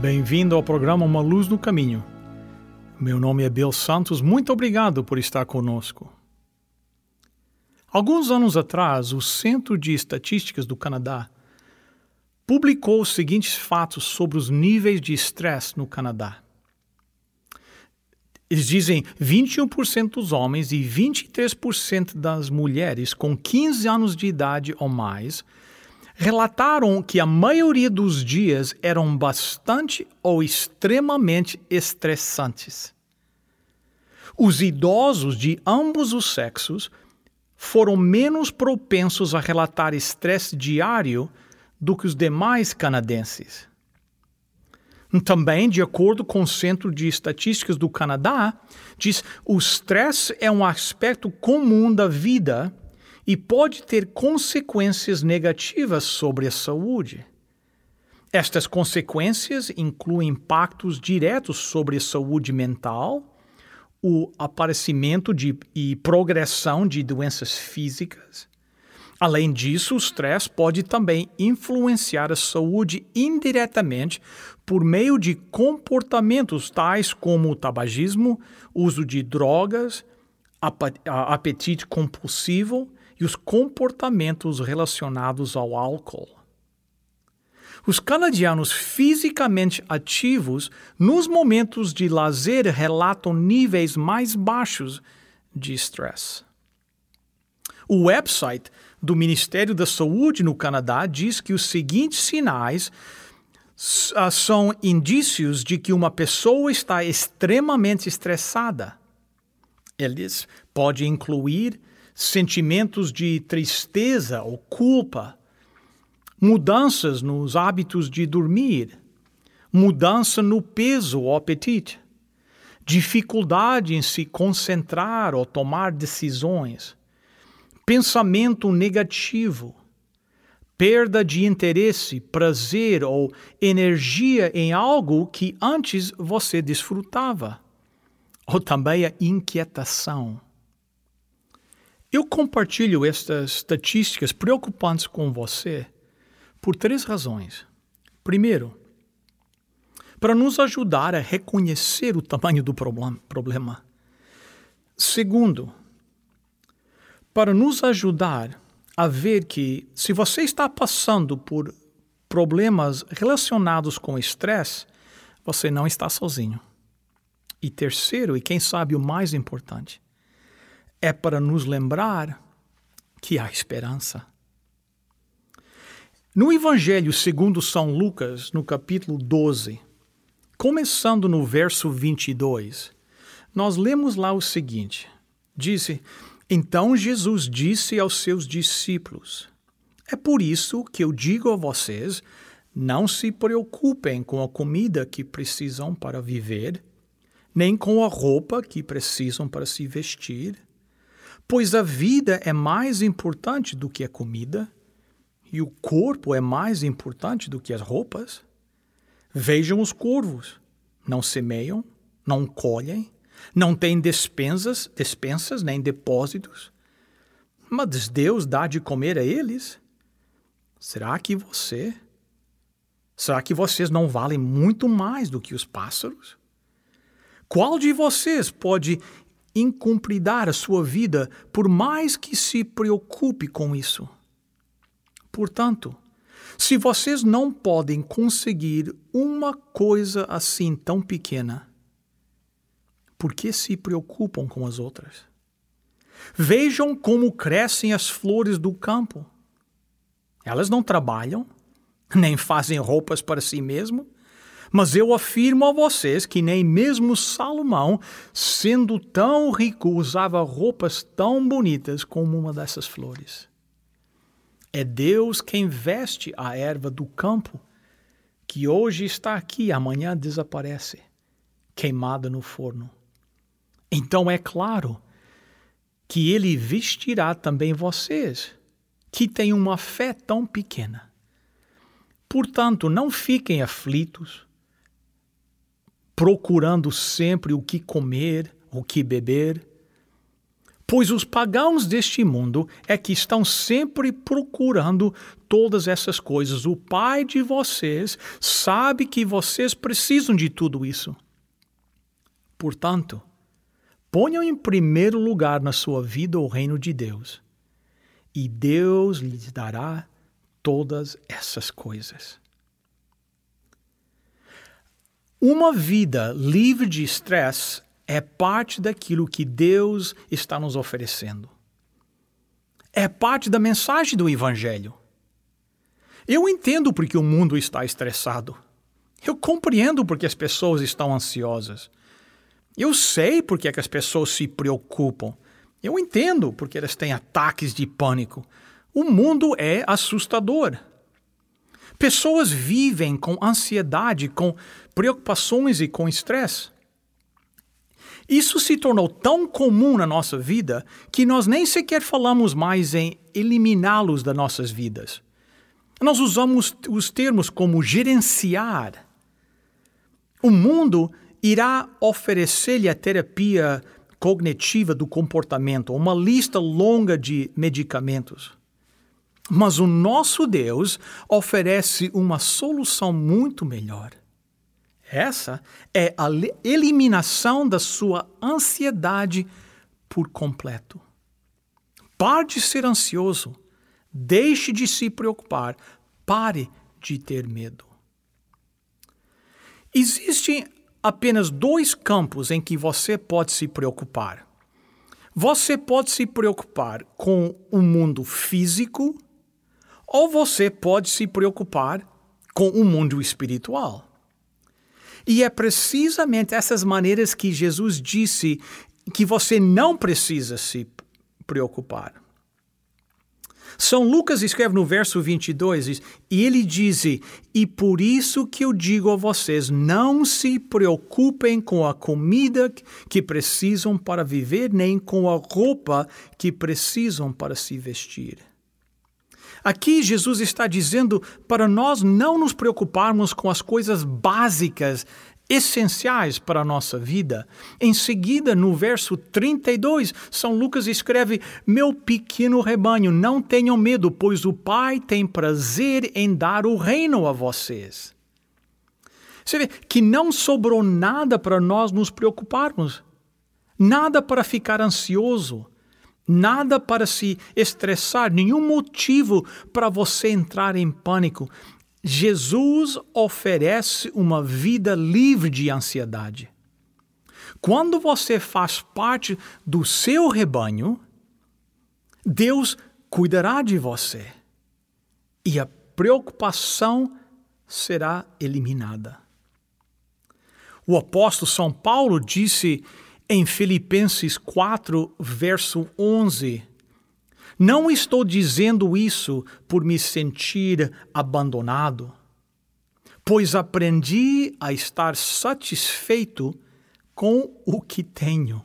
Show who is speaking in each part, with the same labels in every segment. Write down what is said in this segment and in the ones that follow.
Speaker 1: Bem-vindo ao programa Uma Luz no Caminho. Meu nome é Bill Santos, muito obrigado por estar conosco. Alguns anos atrás, o Centro de Estatísticas do Canadá publicou os seguintes fatos sobre os níveis de estresse no Canadá. Eles dizem 21% dos homens e 23% das mulheres com 15 anos de idade ou mais relataram que a maioria dos dias eram bastante ou extremamente estressantes. Os idosos de ambos os sexos foram menos propensos a relatar estresse diário do que os demais canadenses. Também, de acordo com o Centro de Estatísticas do Canadá, diz o estresse é um aspecto comum da vida e pode ter consequências negativas sobre a saúde. Estas consequências incluem impactos diretos sobre a saúde mental, o aparecimento de, e progressão de doenças físicas. Além disso, o estresse pode também influenciar a saúde indiretamente por meio de comportamentos tais como o tabagismo, uso de drogas, apetite compulsivo e os comportamentos relacionados ao álcool. Os canadianos fisicamente ativos nos momentos de lazer relatam níveis mais baixos de estresse. O website do Ministério da Saúde no Canadá diz que os seguintes sinais uh, são indícios de que uma pessoa está extremamente estressada. Eles podem incluir sentimentos de tristeza ou culpa, mudanças nos hábitos de dormir, mudança no peso ou apetite, dificuldade em se concentrar ou tomar decisões, pensamento negativo, perda de interesse, prazer ou energia em algo que antes você desfrutava, ou também a inquietação eu compartilho estas estatísticas preocupantes com você por três razões. Primeiro, para nos ajudar a reconhecer o tamanho do problema. Segundo, para nos ajudar a ver que, se você está passando por problemas relacionados com estresse, você não está sozinho. E terceiro, e quem sabe o mais importante, é para nos lembrar que há esperança. No Evangelho segundo São Lucas, no capítulo 12, começando no verso 22, nós lemos lá o seguinte: Disse: Então Jesus disse aos seus discípulos: É por isso que eu digo a vocês: não se preocupem com a comida que precisam para viver, nem com a roupa que precisam para se vestir Pois a vida é mais importante do que a comida, e o corpo é mais importante do que as roupas. Vejam os corvos: não semeiam, não colhem, não têm despensas, despensas nem depósitos. Mas Deus dá de comer a eles. Será que você? Será que vocês não valem muito mais do que os pássaros? Qual de vocês pode incumpridar a sua vida, por mais que se preocupe com isso. Portanto, se vocês não podem conseguir uma coisa assim tão pequena, por que se preocupam com as outras? Vejam como crescem as flores do campo. Elas não trabalham, nem fazem roupas para si mesmo, mas eu afirmo a vocês que nem mesmo Salomão, sendo tão rico, usava roupas tão bonitas como uma dessas flores. É Deus quem veste a erva do campo, que hoje está aqui, amanhã desaparece, queimada no forno. Então é claro que Ele vestirá também vocês, que têm uma fé tão pequena. Portanto, não fiquem aflitos, procurando sempre o que comer, o que beber Pois os pagãos deste mundo é que estão sempre procurando todas essas coisas. O Pai de vocês sabe que vocês precisam de tudo isso. Portanto, ponham em primeiro lugar na sua vida o reino de Deus, e Deus lhes dará todas essas coisas. Uma vida livre de estresse é parte daquilo que Deus está nos oferecendo. É parte da mensagem do Evangelho. Eu entendo porque o mundo está estressado. Eu compreendo porque as pessoas estão ansiosas. Eu sei porque é que as pessoas se preocupam. Eu entendo porque elas têm ataques de pânico. O mundo é assustador. Pessoas vivem com ansiedade, com preocupações e com estresse. Isso se tornou tão comum na nossa vida que nós nem sequer falamos mais em eliminá-los das nossas vidas. Nós usamos os termos como gerenciar. O mundo irá oferecer-lhe a terapia cognitiva do comportamento, uma lista longa de medicamentos. Mas o nosso Deus oferece uma solução muito melhor. Essa é a eliminação da sua ansiedade por completo. Pare de ser ansioso. Deixe de se preocupar. Pare de ter medo. Existem apenas dois campos em que você pode se preocupar. Você pode se preocupar com o mundo físico ou você pode se preocupar com o mundo espiritual. E é precisamente essas maneiras que Jesus disse que você não precisa se preocupar. São Lucas escreve no verso 22, e ele diz: E por isso que eu digo a vocês, não se preocupem com a comida que precisam para viver, nem com a roupa que precisam para se vestir. Aqui Jesus está dizendo para nós não nos preocuparmos com as coisas básicas, essenciais para a nossa vida. Em seguida, no verso 32, São Lucas escreve: Meu pequeno rebanho, não tenham medo, pois o Pai tem prazer em dar o reino a vocês. Você vê que não sobrou nada para nós nos preocuparmos, nada para ficar ansioso Nada para se estressar, nenhum motivo para você entrar em pânico. Jesus oferece uma vida livre de ansiedade. Quando você faz parte do seu rebanho, Deus cuidará de você e a preocupação será eliminada. O apóstolo São Paulo disse em Filipenses 4, verso 11. Não estou dizendo isso por me sentir abandonado, pois aprendi a estar satisfeito com o que tenho.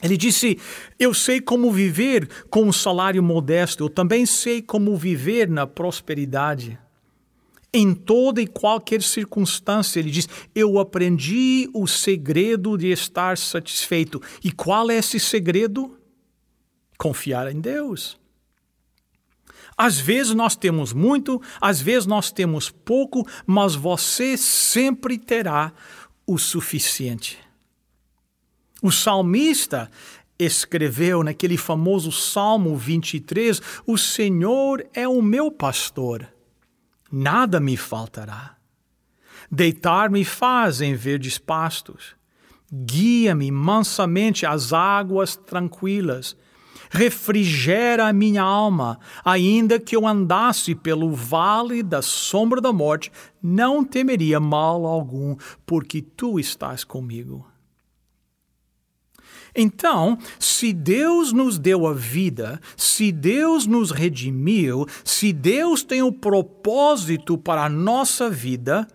Speaker 1: Ele disse: Eu sei como viver com um salário modesto, eu também sei como viver na prosperidade. Em toda e qualquer circunstância, ele diz: Eu aprendi o segredo de estar satisfeito. E qual é esse segredo? Confiar em Deus. Às vezes nós temos muito, às vezes nós temos pouco, mas você sempre terá o suficiente. O salmista escreveu naquele famoso Salmo 23: O Senhor é o meu pastor nada me faltará. Deitar-me faz em verdes pastos, guia-me mansamente às águas tranquilas, refrigera a minha alma, ainda que eu andasse pelo vale da sombra da morte, não temeria mal algum, porque tu estás comigo. Então, se Deus nos deu a vida, se Deus nos redimiu, se Deus tem um propósito para a nossa vida,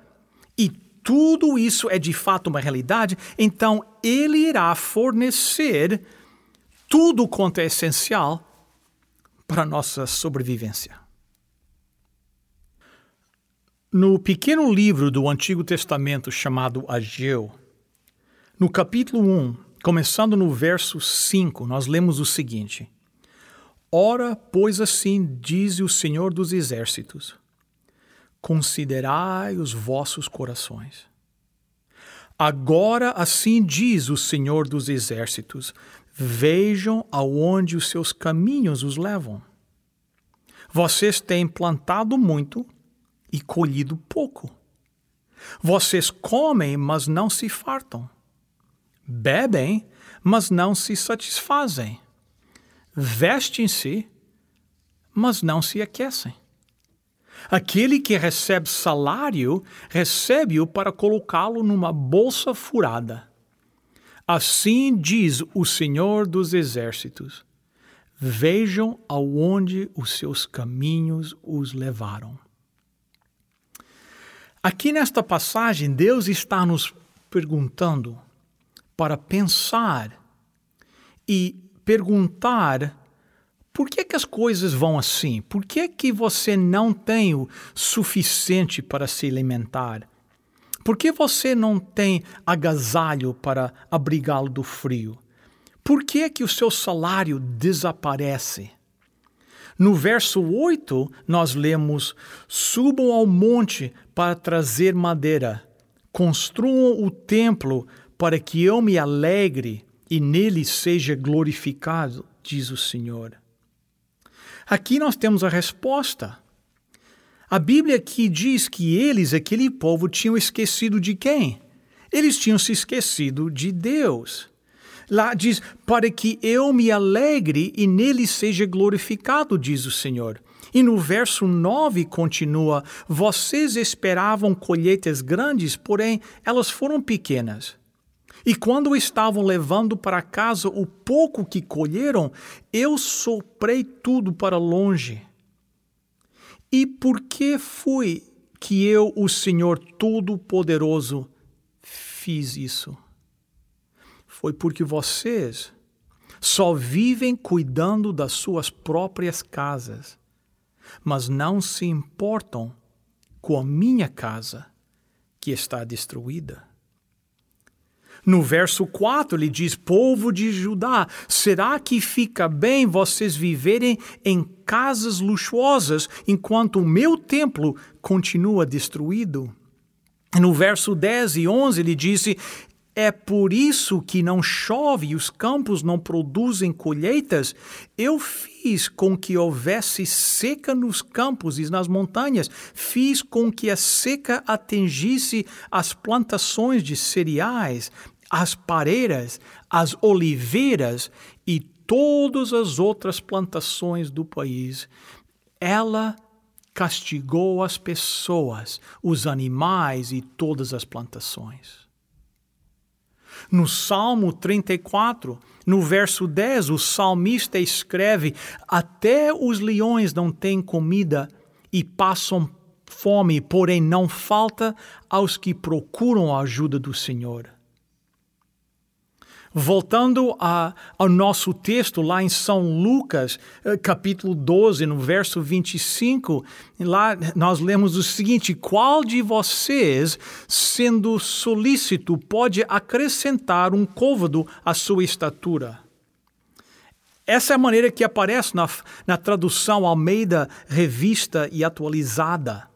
Speaker 1: e tudo isso é de fato uma realidade, então Ele irá fornecer tudo quanto é essencial para a nossa sobrevivência. No pequeno livro do Antigo Testamento chamado Ageu, no capítulo 1, começando no verso 5, nós lemos o seguinte: Ora, pois assim diz o Senhor dos Exércitos: Considerai os vossos corações. Agora assim diz o Senhor dos Exércitos: Vejam aonde os seus caminhos os levam. Vocês têm plantado muito e colhido pouco. Vocês comem, mas não se fartam. Bebem, mas não se satisfazem. Vestem-se, mas não se aquecem. Aquele que recebe salário, recebe-o para colocá-lo numa bolsa furada. Assim diz o Senhor dos Exércitos: Vejam aonde os seus caminhos os levaram. Aqui nesta passagem, Deus está nos perguntando para pensar e perguntar por que, que as coisas vão assim? Por que, que você não tem o suficiente para se alimentar? Por que você não tem agasalho para abrigá-lo do frio? Por que, que o seu salário desaparece? No verso 8, nós lemos: Subam ao monte para trazer madeira, construam o templo para que eu me alegre e nele seja glorificado, diz o Senhor. Aqui nós temos a resposta. A Bíblia aqui diz que eles, aquele povo, tinham esquecido de quem? Eles tinham se esquecido de Deus. Lá diz: para que eu me alegre e nele seja glorificado, diz o Senhor. E no verso 9 continua: Vocês esperavam colheitas grandes, porém elas foram pequenas. E quando estavam levando para casa o pouco que colheram, eu soprei tudo para longe. E por que fui que eu, o Senhor Todo-Poderoso, fiz isso? foi porque vocês só vivem cuidando das suas próprias casas, mas não se importam com a minha casa que está destruída. No verso 4 ele diz: Povo de Judá, será que fica bem vocês viverem em casas luxuosas enquanto o meu templo continua destruído? No verso 10 e 11 ele disse: é por isso que não chove e os campos não produzem colheitas. Eu fiz com que houvesse seca nos campos e nas montanhas. Fiz com que a seca atingisse as plantações de cereais, as pareiras, as oliveiras e todas as outras plantações do país. Ela castigou as pessoas, os animais e todas as plantações. No Salmo 34, no verso 10, o salmista escreve: Até os leões não têm comida e passam fome, porém não falta aos que procuram a ajuda do Senhor. Voltando a, ao nosso texto lá em São Lucas, eh, capítulo 12, no verso 25, lá nós lemos o seguinte: Qual de vocês, sendo solícito, pode acrescentar um côvado à sua estatura? Essa é a maneira que aparece na, na tradução Almeida Revista e Atualizada.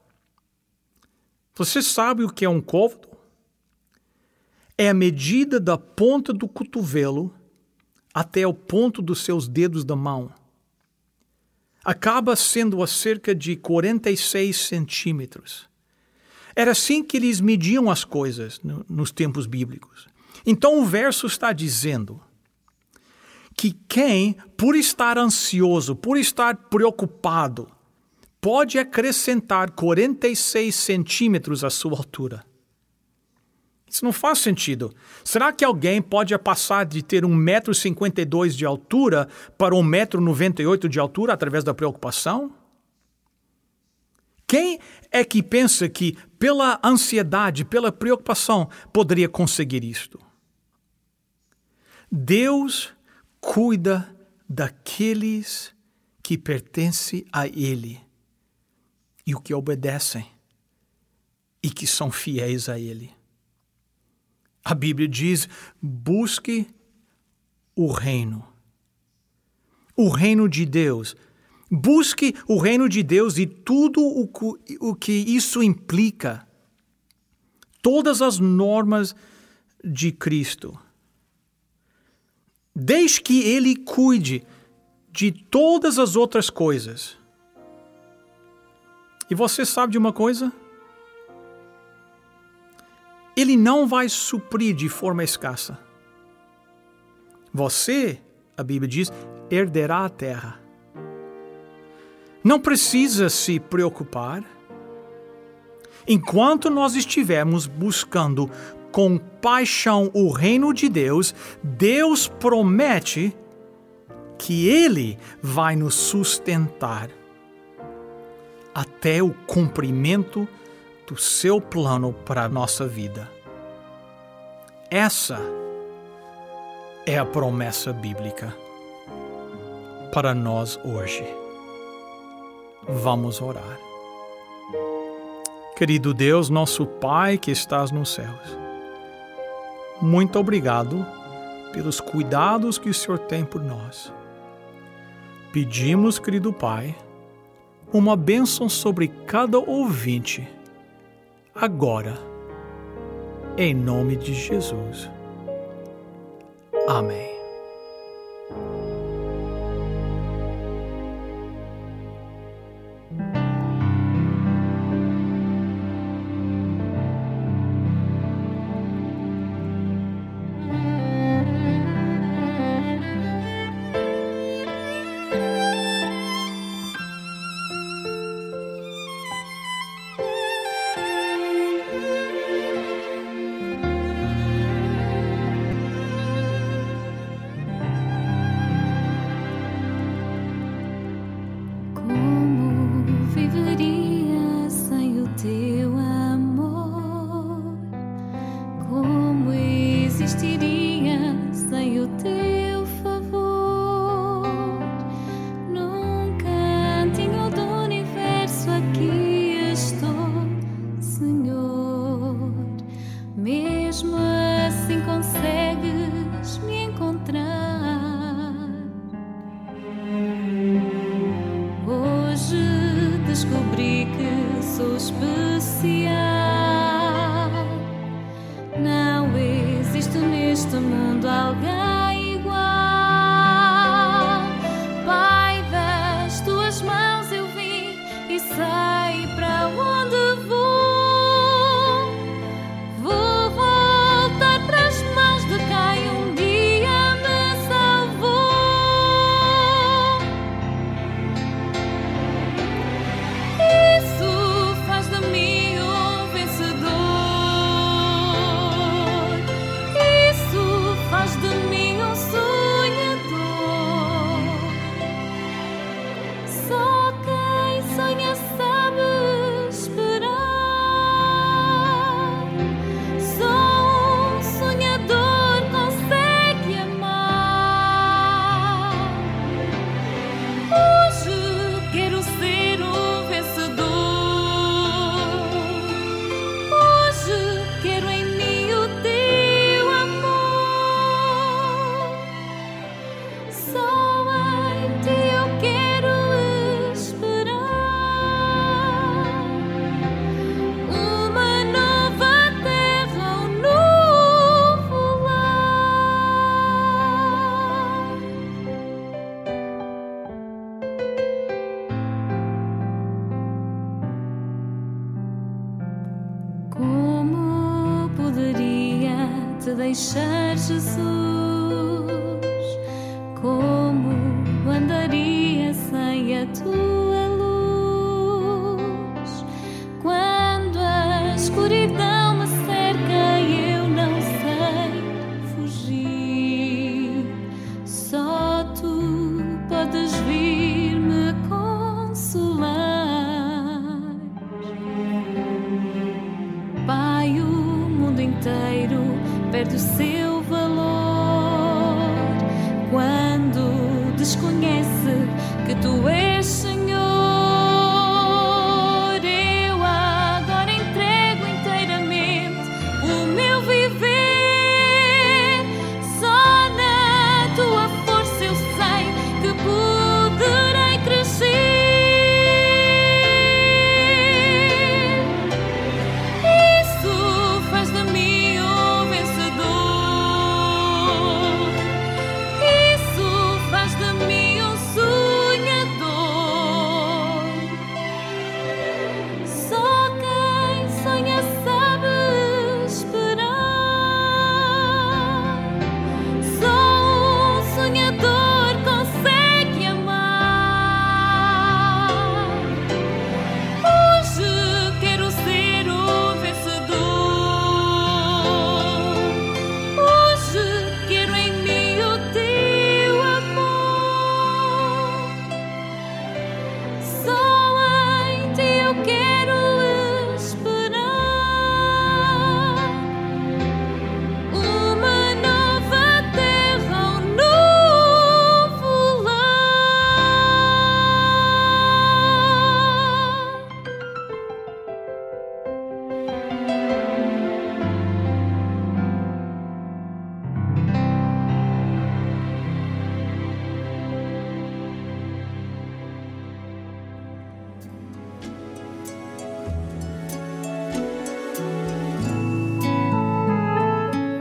Speaker 1: Você sabe o que é um côvado? É a medida da ponta do cotovelo até o ponto dos seus dedos da mão. Acaba sendo a cerca de 46 centímetros. Era assim que eles mediam as coisas no, nos tempos bíblicos. Então o verso está dizendo que quem, por estar ansioso, por estar preocupado, pode acrescentar 46 centímetros à sua altura.
Speaker 2: Isso não faz sentido. Será que alguém pode passar de ter 1,52m de altura para 1,98m de altura através da preocupação? Quem é que pensa que, pela ansiedade, pela preocupação, poderia conseguir isto? Deus cuida daqueles que pertencem a Ele e o que obedecem e que são fiéis a Ele. A Bíblia diz: busque o reino. O reino de Deus. Busque o reino de Deus e tudo o que, isso implica. Todas as normas de Cristo. Deixe que Ele cuide de todas as outras coisas. E você sabe de uma coisa? Ele não vai suprir de forma escassa. Você, a Bíblia diz, herderá a terra. Não precisa se preocupar. Enquanto nós estivermos buscando com paixão o reino de Deus, Deus promete que Ele vai nos sustentar até o cumprimento do seu plano para a nossa vida. Essa é a promessa bíblica para nós hoje. Vamos orar. Querido Deus, nosso Pai que estás nos céus, muito obrigado pelos cuidados que o Senhor tem por nós. Pedimos, querido Pai, uma bênção sobre cada ouvinte agora, em nome de Jesus. Amém.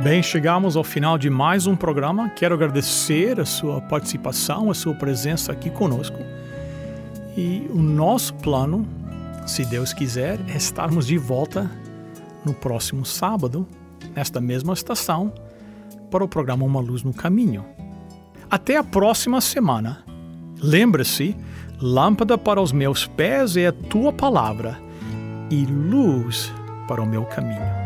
Speaker 1: Bem, chegamos ao final de mais um programa. Quero agradecer a sua participação, a sua presença aqui conosco. E o nosso plano, se Deus quiser, é estarmos de volta no próximo sábado, nesta mesma estação, para o programa Uma Luz no Caminho. Até a próxima semana. Lembre-se, lâmpada para os meus pés é a tua palavra e luz para o meu caminho.